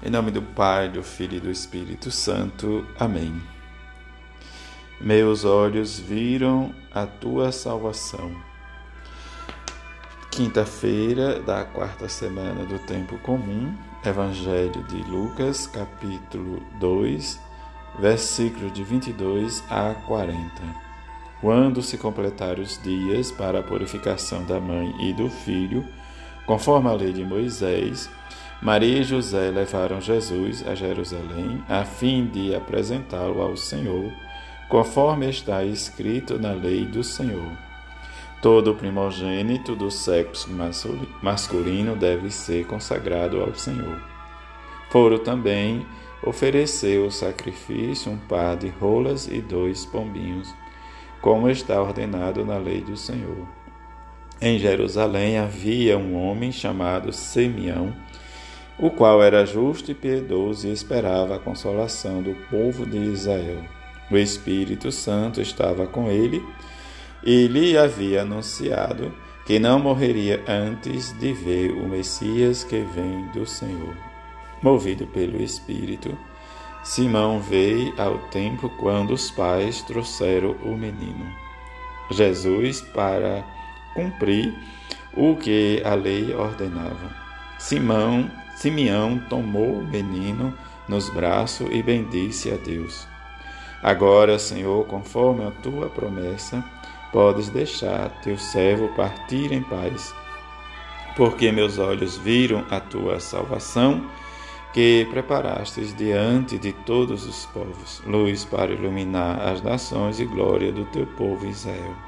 Em nome do Pai, do Filho e do Espírito Santo. Amém. Meus olhos viram a tua salvação. Quinta-feira da quarta semana do tempo comum, Evangelho de Lucas, capítulo 2, versículos de 22 a 40. Quando se completaram os dias para a purificação da mãe e do filho, conforme a lei de Moisés, Maria e José levaram Jesus a Jerusalém a fim de apresentá-lo ao Senhor, conforme está escrito na lei do Senhor. Todo primogênito do sexo masculino deve ser consagrado ao Senhor. Foram também oferecer o sacrifício um par de rolas e dois pombinhos, como está ordenado na lei do Senhor. Em Jerusalém havia um homem chamado Simeão, o qual era justo e piedoso e esperava a consolação do povo de Israel. O Espírito Santo estava com ele e lhe havia anunciado que não morreria antes de ver o Messias que vem do Senhor. Movido pelo Espírito, Simão veio ao templo quando os pais trouxeram o menino. Jesus para cumprir o que a lei ordenava. Simão Simeão tomou o menino nos braços e bendisse a Deus. Agora, Senhor, conforme a tua promessa, podes deixar teu servo partir em paz, porque meus olhos viram a tua salvação, que preparastes diante de todos os povos, luz para iluminar as nações e glória do teu povo Israel.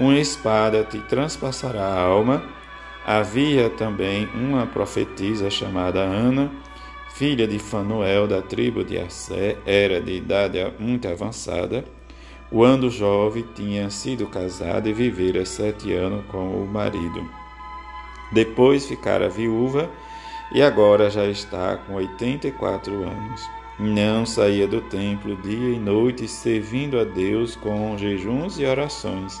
uma espada te transpassará a alma. Havia também uma profetisa chamada Ana, filha de Fanuel da tribo de Assé, era de idade muito avançada. Quando jovem, tinha sido casada e vivera sete anos com o marido. Depois ficara viúva e agora já está com 84 anos. Não saía do templo dia e noite, servindo a Deus com jejuns e orações.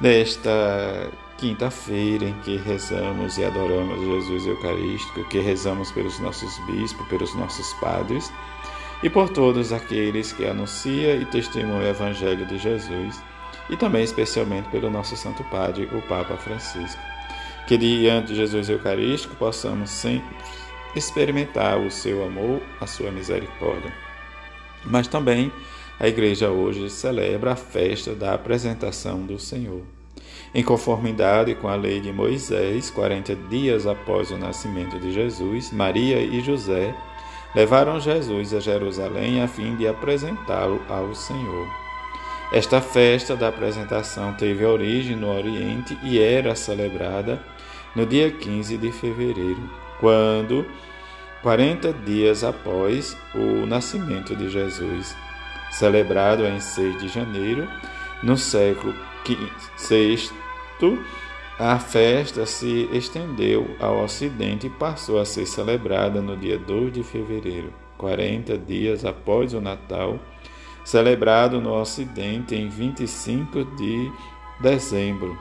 Nesta quinta-feira em que rezamos e adoramos Jesus Eucarístico, que rezamos pelos nossos bispos, pelos nossos padres e por todos aqueles que anunciam e testemunham o Evangelho de Jesus, e também especialmente pelo nosso Santo Padre, o Papa Francisco. Que diante de Jesus Eucarístico possamos sempre experimentar o seu amor, a sua misericórdia mas também a igreja hoje celebra a festa da apresentação do Senhor. Em conformidade com a lei de Moisés, 40 dias após o nascimento de Jesus, Maria e José levaram Jesus a Jerusalém a fim de apresentá-lo ao Senhor. Esta festa da apresentação teve origem no Oriente e era celebrada no dia 15 de fevereiro, quando 40 dias após o nascimento de Jesus, celebrado em 6 de janeiro, no século VI, a festa se estendeu ao Ocidente e passou a ser celebrada no dia 2 de fevereiro, 40 dias após o Natal, celebrado no Ocidente em 25 de dezembro.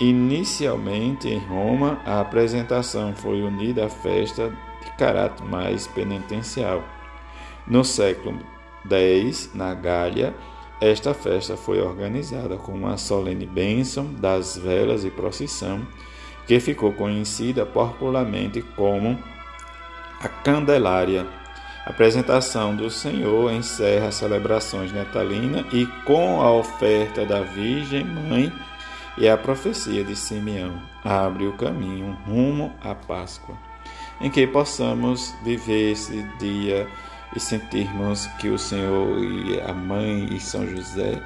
Inicialmente em Roma, a apresentação foi unida à festa de caráter mais penitencial. No século X, na Gália, esta festa foi organizada com uma solene bênção das velas e procissão, que ficou conhecida popularmente como a Candelária. A apresentação do Senhor encerra as celebrações natalinas e com a oferta da Virgem Mãe e a profecia de Simeão abre o caminho rumo à Páscoa, em que possamos viver esse dia e sentirmos que o Senhor e a Mãe e São José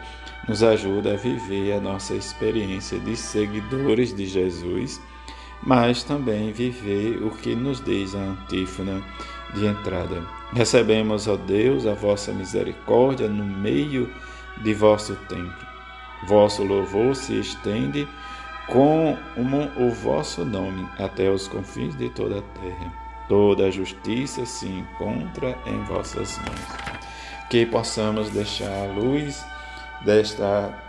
nos ajuda a viver a nossa experiência de seguidores de Jesus, mas também viver o que nos diz a antífona de entrada. Recebemos, ó Deus, a vossa misericórdia no meio de vosso templo. Vosso louvor se estende com o vosso nome até os confins de toda a terra. Toda a justiça se encontra em vossas mãos. Que possamos deixar a luz desta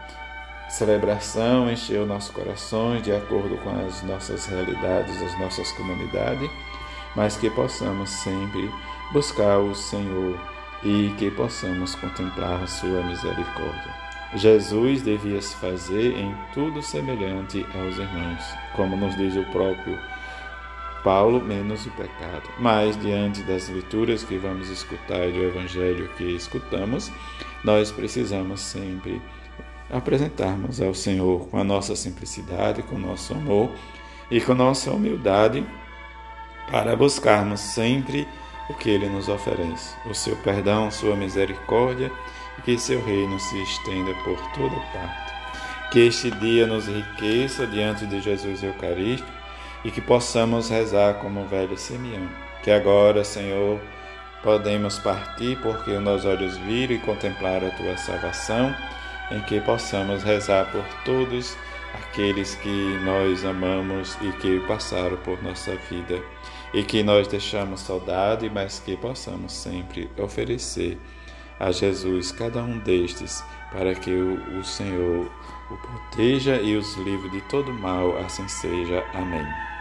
celebração encher os nossos corações de acordo com as nossas realidades, as nossas comunidades, mas que possamos sempre buscar o Senhor e que possamos contemplar a sua misericórdia. Jesus devia se fazer em tudo semelhante aos irmãos, como nos diz o próprio Paulo, menos o pecado. Mas, diante das leituras que vamos escutar e do evangelho que escutamos, nós precisamos sempre apresentarmos ao Senhor com a nossa simplicidade, com o nosso amor e com nossa humildade para buscarmos sempre o que Ele nos oferece, o seu perdão, sua misericórdia e que seu reino se estenda por toda parte. Que este dia nos enriqueça diante de Jesus Eucarístico e que possamos rezar como o velho Simeão. Que agora, Senhor, podemos partir porque os nossos olhos viram e contemplar a tua salvação, em que possamos rezar por todos aqueles que nós amamos e que passaram por nossa vida e que nós deixamos saudade, mas que possamos sempre oferecer a Jesus cada um destes, para que o, o Senhor o proteja e os livre de todo mal, assim seja. Amém.